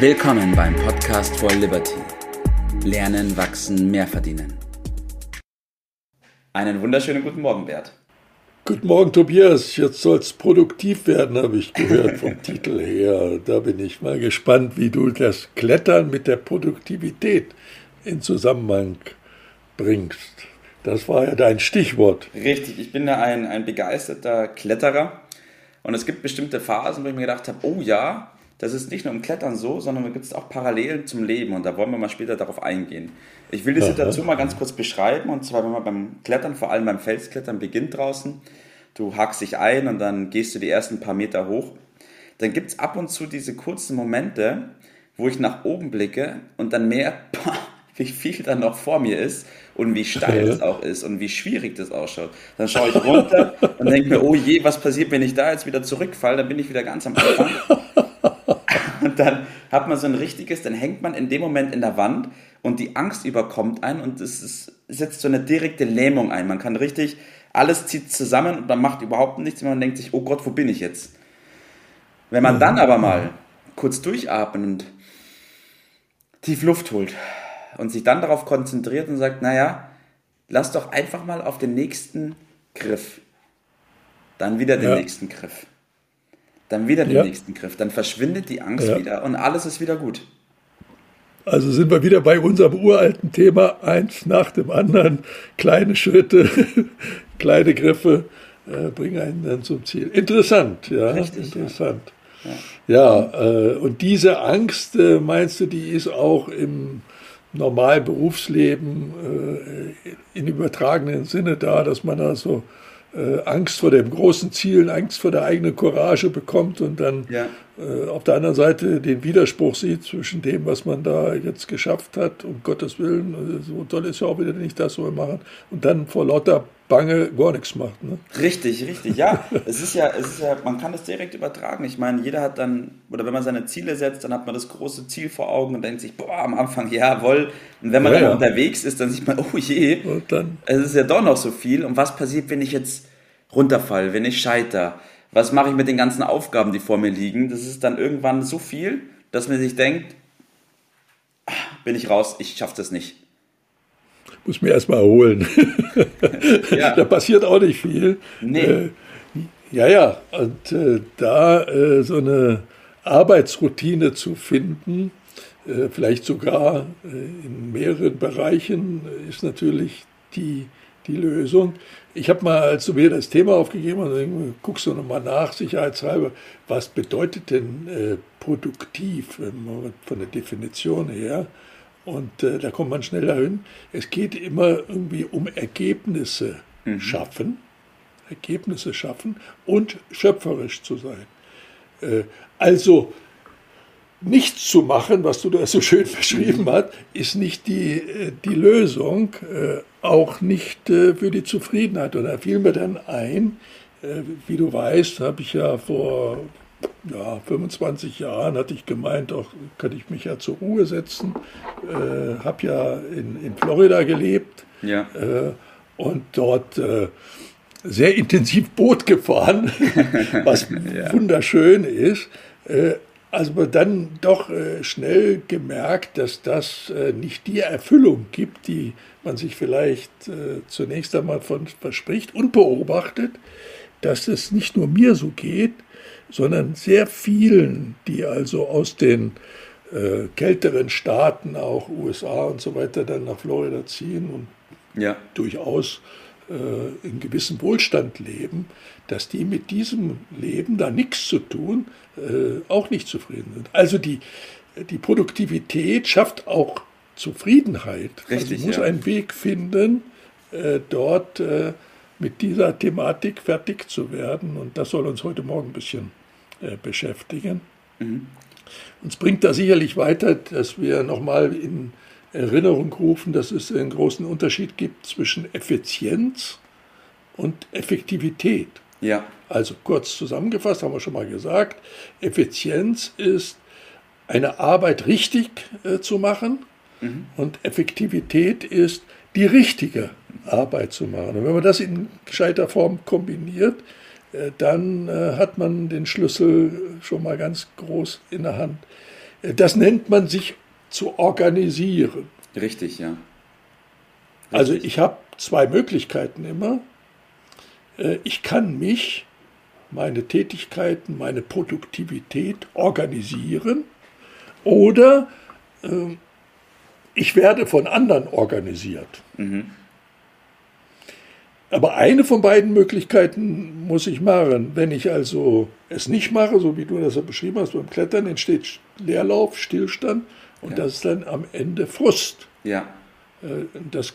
Willkommen beim Podcast for Liberty. Lernen, wachsen, mehr verdienen. Einen wunderschönen guten Morgen, Bert. Guten Morgen, Tobias. Jetzt soll es produktiv werden, habe ich gehört vom Titel her. Da bin ich mal gespannt, wie du das Klettern mit der Produktivität in Zusammenhang bringst. Das war ja dein Stichwort. Richtig, ich bin da ein, ein begeisterter Kletterer. Und es gibt bestimmte Phasen, wo ich mir gedacht habe, oh ja, das ist nicht nur im Klettern so, sondern da gibt es auch Parallelen zum Leben. Und da wollen wir mal später darauf eingehen. Ich will die Situation mal ganz kurz beschreiben. Und zwar, wenn man beim Klettern, vor allem beim Felsklettern, beginnt draußen. Du hakst dich ein und dann gehst du die ersten paar Meter hoch. Dann gibt es ab und zu diese kurzen Momente, wo ich nach oben blicke und dann merke, wie viel da noch vor mir ist und wie steil es auch ist und wie schwierig das ausschaut. Dann schaue ich runter und denke mir, oh je, was passiert, wenn ich da jetzt wieder zurückfalle? Dann bin ich wieder ganz am Anfang. Und dann hat man so ein richtiges, dann hängt man in dem Moment in der Wand und die Angst überkommt einen und es ist, setzt so eine direkte Lähmung ein. Man kann richtig, alles zieht zusammen und man macht überhaupt nichts und man denkt sich, oh Gott, wo bin ich jetzt? Wenn man dann aber mal kurz durchatmet und tief Luft holt und sich dann darauf konzentriert und sagt, naja, lass doch einfach mal auf den nächsten Griff. Dann wieder den ja. nächsten Griff. Dann wieder den ja. nächsten Griff. Dann verschwindet die Angst ja. wieder und alles ist wieder gut. Also sind wir wieder bei unserem uralten Thema, eins nach dem anderen, kleine Schritte, kleine Griffe äh, bringen einen dann zum Ziel. Interessant, ja, Richtig, interessant. Ja, ja äh, und diese Angst, äh, meinst du, die ist auch im normalen Berufsleben äh, in übertragenen Sinne da, dass man also äh, Angst vor dem großen Ziel, Angst vor der eigenen Courage bekommt und dann ja. äh, auf der anderen Seite den Widerspruch sieht zwischen dem, was man da jetzt geschafft hat, um Gottes Willen, also so toll ist ja auch wieder nicht das, was wir machen, und dann vor lauter Bange gar nichts macht. Ne? Richtig, richtig, ja. es ist ja, es ist ja, man kann das direkt übertragen. Ich meine, jeder hat dann, oder wenn man seine Ziele setzt, dann hat man das große Ziel vor Augen und denkt sich, boah, am Anfang, jawohl. Und wenn man ja, dann ja. unterwegs ist, dann sieht man, oh je, und dann, es ist ja doch noch so viel. Und was passiert, wenn ich jetzt runterfall, wenn ich scheiter? Was mache ich mit den ganzen Aufgaben, die vor mir liegen? Das ist dann irgendwann so viel, dass man sich denkt, ah, bin ich raus, ich schaffe das nicht muss mir erstmal erholen. ja. Da passiert auch nicht viel. Nee. Äh, ja, ja, und äh, da äh, so eine Arbeitsroutine zu finden, äh, vielleicht sogar äh, in mehreren Bereichen, ist natürlich die, die Lösung. Ich habe mal, als du mir das Thema aufgegeben hast, guckst du nochmal nach, sicherheitshalber, was bedeutet denn äh, produktiv von der Definition her? Und äh, da kommt man schneller hin. Es geht immer irgendwie um Ergebnisse mhm. schaffen, Ergebnisse schaffen und schöpferisch zu sein. Äh, also nichts zu machen, was du da so schön beschrieben mhm. hast, ist nicht die, äh, die Lösung, äh, auch nicht äh, für die Zufriedenheit. Und da fiel mir dann ein, äh, wie du weißt, habe ich ja vor ja, 25 Jahren hatte ich gemeint, auch kann ich mich ja zur Ruhe setzen. Äh, habe ja in, in Florida gelebt ja. äh, und dort äh, sehr intensiv Boot gefahren, was ja. wunderschön ist. Äh, also dann doch äh, schnell gemerkt, dass das äh, nicht die Erfüllung gibt, die man sich vielleicht zunächst einmal von verspricht und beobachtet, dass es nicht nur mir so geht, sondern sehr vielen, die also aus den äh, kälteren Staaten, auch USA und so weiter, dann nach Florida ziehen und ja. durchaus äh, in gewissem Wohlstand leben, dass die mit diesem Leben da nichts zu tun, äh, auch nicht zufrieden sind. Also die, die Produktivität schafft auch Zufriedenheit. Richtig, also muss ja. einen Weg finden, äh, dort äh, mit dieser Thematik fertig zu werden. Und das soll uns heute Morgen ein bisschen äh, beschäftigen. Mhm. Uns bringt da sicherlich weiter, dass wir nochmal in Erinnerung rufen, dass es einen großen Unterschied gibt zwischen Effizienz und Effektivität. Ja. Also kurz zusammengefasst haben wir schon mal gesagt, Effizienz ist eine Arbeit richtig äh, zu machen mhm. und Effektivität ist die richtige Arbeit zu machen. Und wenn man das in gescheiter Form kombiniert, äh, dann äh, hat man den Schlüssel schon mal ganz groß in der Hand. Das nennt man sich zu organisieren. Richtig, ja. Richtig. Also ich habe zwei Möglichkeiten immer. Äh, ich kann mich, meine Tätigkeiten, meine Produktivität organisieren oder äh, ich werde von anderen organisiert. Mhm. Aber eine von beiden Möglichkeiten muss ich machen. Wenn ich also es nicht mache, so wie du das ja beschrieben hast, beim Klettern entsteht Leerlauf, Stillstand und ja. das ist dann am Ende Frust. Ja. Äh, das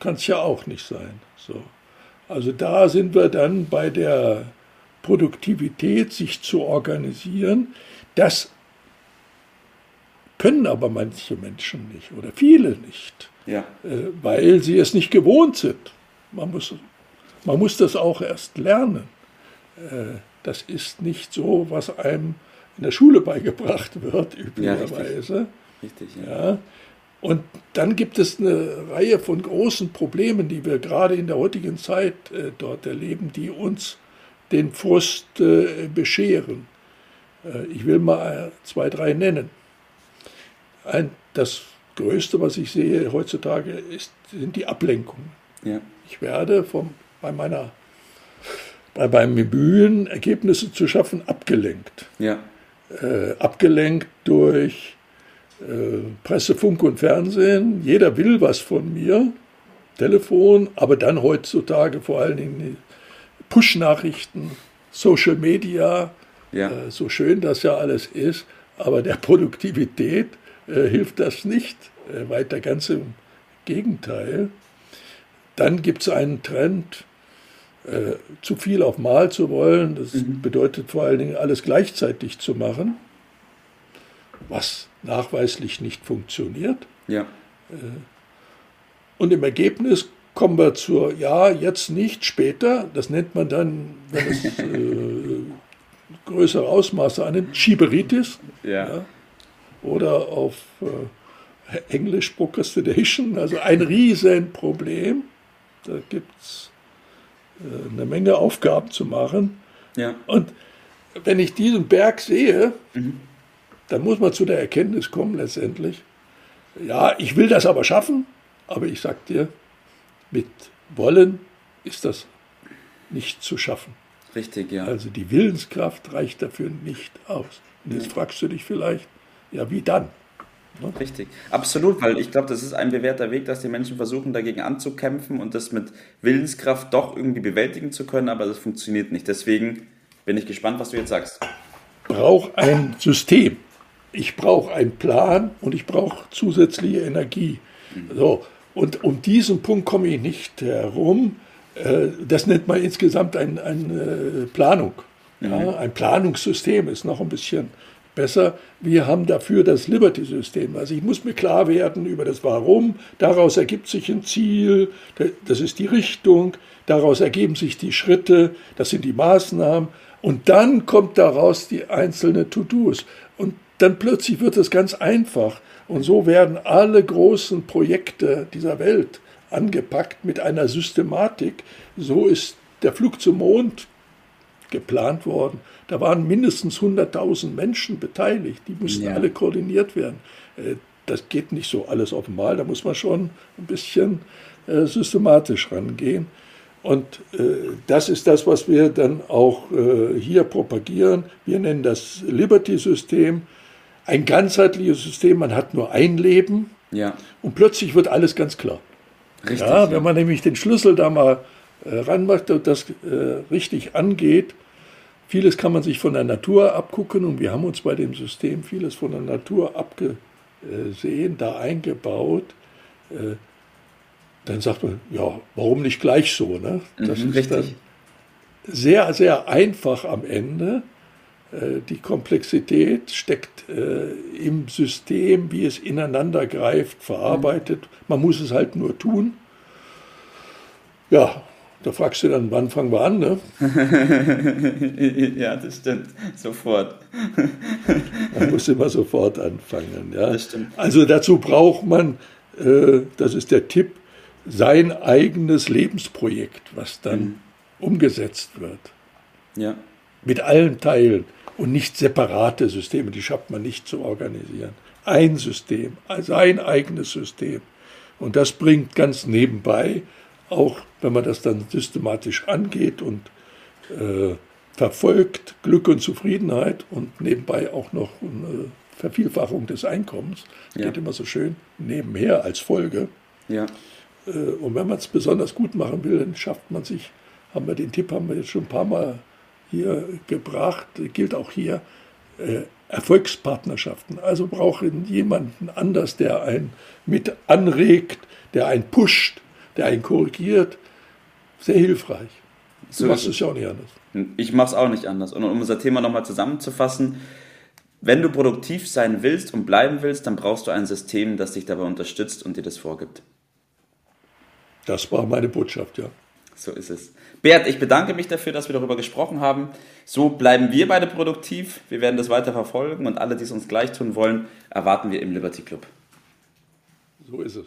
kann es ja auch nicht sein. So. Also da sind wir dann bei der Produktivität, sich zu organisieren. Das können aber manche Menschen nicht oder viele nicht, ja. Äh, weil sie es nicht gewohnt sind. Man muss, man muss das auch erst lernen. Äh, das ist nicht so, was einem in der Schule beigebracht wird, üblicherweise. Ja, richtig. richtig ja. ja. Und dann gibt es eine Reihe von großen Problemen, die wir gerade in der heutigen Zeit äh, dort erleben, die uns den Frust bescheren. Ich will mal zwei, drei nennen. Ein, das Größte, was ich sehe heutzutage, ist, sind die Ablenkungen. Ja. Ich werde vom, bei meiner bei meinem Bemühen, Ergebnisse zu schaffen, abgelenkt. Ja. Äh, abgelenkt durch äh, Presse, Funk und Fernsehen. Jeder will was von mir. Telefon, aber dann heutzutage vor allen Dingen Push-Nachrichten, Social Media. Ja. Äh, so schön das ja alles ist, aber der Produktivität äh, hilft das nicht. Äh, weiter ganz im Gegenteil. Dann gibt es einen Trend, äh, zu viel auf Mal zu wollen. Das mhm. bedeutet vor allen Dingen alles gleichzeitig zu machen, was nachweislich nicht funktioniert. Ja. Äh, und im Ergebnis kommen wir zur, ja, jetzt nicht, später. Das nennt man dann, wenn es äh, größere Ausmaße annimmt, Schieberitis. Ja. ja. Oder auf äh, Englisch Procrastination, also ein Riesenproblem. Da gibt es äh, eine Menge Aufgaben zu machen. Ja. Und wenn ich diesen Berg sehe, mhm dann muss man zu der Erkenntnis kommen letztendlich, ja, ich will das aber schaffen, aber ich sag dir, mit Wollen ist das nicht zu schaffen. Richtig, ja. Also die Willenskraft reicht dafür nicht aus. Und jetzt fragst du dich vielleicht, ja, wie dann? Ne? Richtig, absolut, weil ich glaube, das ist ein bewährter Weg, dass die Menschen versuchen, dagegen anzukämpfen und das mit Willenskraft doch irgendwie bewältigen zu können, aber das funktioniert nicht. Deswegen bin ich gespannt, was du jetzt sagst. Braucht ein System ich brauche einen Plan und ich brauche zusätzliche Energie. Mhm. So, und um diesen Punkt komme ich nicht herum. Äh, das nennt man insgesamt eine ein Planung. Mhm. Ja, ein Planungssystem ist noch ein bisschen besser. Wir haben dafür das Liberty-System. Also ich muss mir klar werden über das Warum. Daraus ergibt sich ein Ziel. Das ist die Richtung. Daraus ergeben sich die Schritte. Das sind die Maßnahmen. Und dann kommt daraus die einzelne To-Dos. Und dann plötzlich wird es ganz einfach. Und so werden alle großen Projekte dieser Welt angepackt mit einer Systematik. So ist der Flug zum Mond geplant worden. Da waren mindestens 100.000 Menschen beteiligt. Die mussten ja. alle koordiniert werden. Äh, das geht nicht so alles auf einmal. Da muss man schon ein bisschen äh, systematisch rangehen. Und äh, das ist das, was wir dann auch hier propagieren. Wir nennen das Liberty-System ein ganzheitliches System, man hat nur ein Leben ja. und plötzlich wird alles ganz klar. Richtig, ja, wenn man nämlich den Schlüssel da mal äh, ranmacht und das äh, richtig angeht, vieles kann man sich von der Natur abgucken und wir haben uns bei dem System vieles von der Natur abgesehen, da eingebaut. Äh, dann sagt man, ja, warum nicht gleich so? Ne? Das mhm, ist richtig. dann sehr, sehr einfach am Ende. Die Komplexität steckt im System, wie es ineinander greift, verarbeitet. Man muss es halt nur tun. Ja, da fragst du dann, wann fangen wir an, ne? ja, das stimmt. Sofort. man muss immer sofort anfangen. Ja? Das stimmt. Also dazu braucht man, äh, das ist der Tipp, sein eigenes Lebensprojekt, was dann mhm. umgesetzt wird. Ja. mit allen Teilen und nicht separate Systeme, die schafft man nicht zu organisieren. Ein System, also ein eigenes System. Und das bringt ganz nebenbei, auch wenn man das dann systematisch angeht und äh, verfolgt, Glück und Zufriedenheit und nebenbei auch noch eine Vervielfachung des Einkommens. Ja. Geht immer so schön nebenher als Folge. Ja. Äh, und wenn man es besonders gut machen will, dann schafft man sich, haben wir den Tipp, haben wir jetzt schon ein paar Mal hier gebracht, gilt auch hier, äh, Erfolgspartnerschaften. Also brauchen jemanden anders, der einen mit anregt, der einen pusht, der einen korrigiert. Sehr hilfreich. So du machst es ja auch nicht anders. Ich mache es auch nicht anders. Und um unser Thema nochmal zusammenzufassen, wenn du produktiv sein willst und bleiben willst, dann brauchst du ein System, das dich dabei unterstützt und dir das vorgibt. Das war meine Botschaft, ja. So ist es. Bert, ich bedanke mich dafür, dass wir darüber gesprochen haben. So bleiben wir beide produktiv. Wir werden das weiter verfolgen und alle, die es uns gleich tun wollen, erwarten wir im Liberty Club. So ist es.